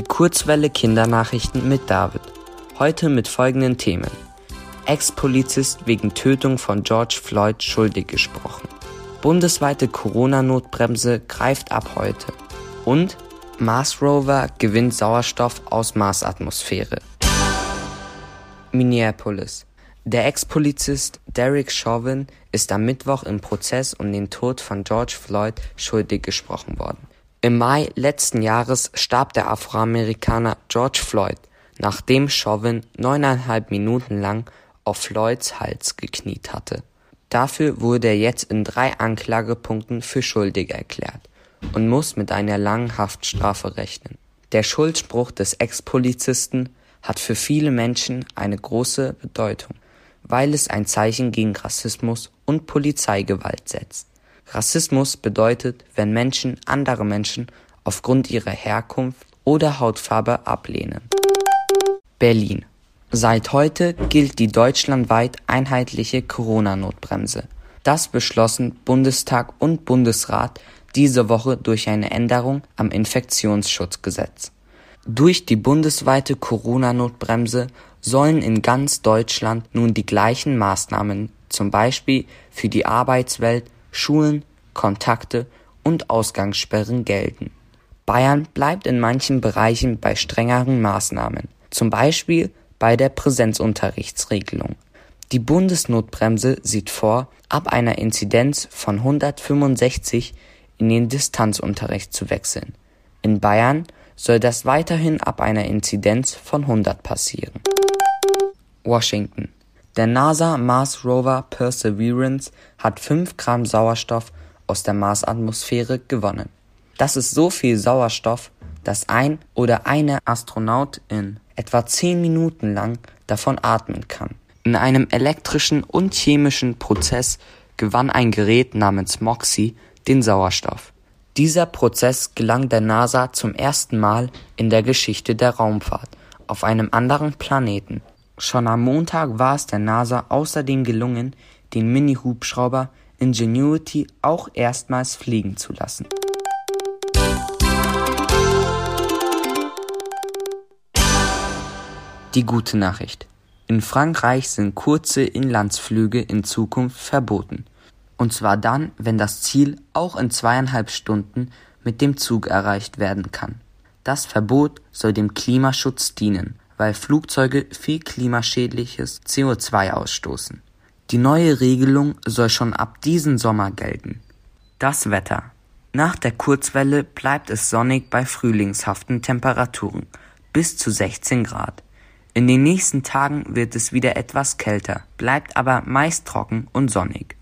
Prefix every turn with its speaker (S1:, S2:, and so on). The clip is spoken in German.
S1: Die Kurzwelle Kindernachrichten mit David. Heute mit folgenden Themen. Ex-Polizist wegen Tötung von George Floyd schuldig gesprochen. Bundesweite Corona-Notbremse greift ab heute. Und Mars Rover gewinnt Sauerstoff aus Marsatmosphäre. Minneapolis. Der Ex-Polizist Derek Chauvin ist am Mittwoch im Prozess um den Tod von George Floyd schuldig gesprochen worden. Im Mai letzten Jahres starb der Afroamerikaner George Floyd, nachdem Chauvin neuneinhalb Minuten lang auf Floyds Hals gekniet hatte. Dafür wurde er jetzt in drei Anklagepunkten für schuldig erklärt und muss mit einer langen Haftstrafe rechnen. Der Schuldspruch des Ex-Polizisten hat für viele Menschen eine große Bedeutung weil es ein Zeichen gegen Rassismus und Polizeigewalt setzt. Rassismus bedeutet, wenn Menschen andere Menschen aufgrund ihrer Herkunft oder Hautfarbe ablehnen. Berlin. Seit heute gilt die deutschlandweit einheitliche Corona-Notbremse. Das beschlossen Bundestag und Bundesrat diese Woche durch eine Änderung am Infektionsschutzgesetz. Durch die bundesweite Corona-Notbremse sollen in ganz Deutschland nun die gleichen Maßnahmen zum Beispiel für die Arbeitswelt, Schulen, Kontakte und Ausgangssperren gelten. Bayern bleibt in manchen Bereichen bei strengeren Maßnahmen, zum Beispiel bei der Präsenzunterrichtsregelung. Die Bundesnotbremse sieht vor, ab einer Inzidenz von 165 in den Distanzunterricht zu wechseln. In Bayern soll das weiterhin ab einer Inzidenz von 100 passieren. Washington. Der NASA Mars Rover Perseverance hat 5 Gramm Sauerstoff aus der Marsatmosphäre gewonnen. Das ist so viel Sauerstoff, dass ein oder eine Astronautin etwa 10 Minuten lang davon atmen kann. In einem elektrischen und chemischen Prozess gewann ein Gerät namens MOXIE den Sauerstoff. Dieser Prozess gelang der NASA zum ersten Mal in der Geschichte der Raumfahrt auf einem anderen Planeten. Schon am Montag war es der NASA außerdem gelungen, den Mini-Hubschrauber Ingenuity auch erstmals fliegen zu lassen. Die gute Nachricht. In Frankreich sind kurze Inlandsflüge in Zukunft verboten. Und zwar dann, wenn das Ziel auch in zweieinhalb Stunden mit dem Zug erreicht werden kann. Das Verbot soll dem Klimaschutz dienen weil Flugzeuge viel klimaschädliches CO2 ausstoßen. Die neue Regelung soll schon ab diesem Sommer gelten. Das Wetter. Nach der Kurzwelle bleibt es sonnig bei frühlingshaften Temperaturen bis zu 16 Grad. In den nächsten Tagen wird es wieder etwas kälter, bleibt aber meist trocken und sonnig.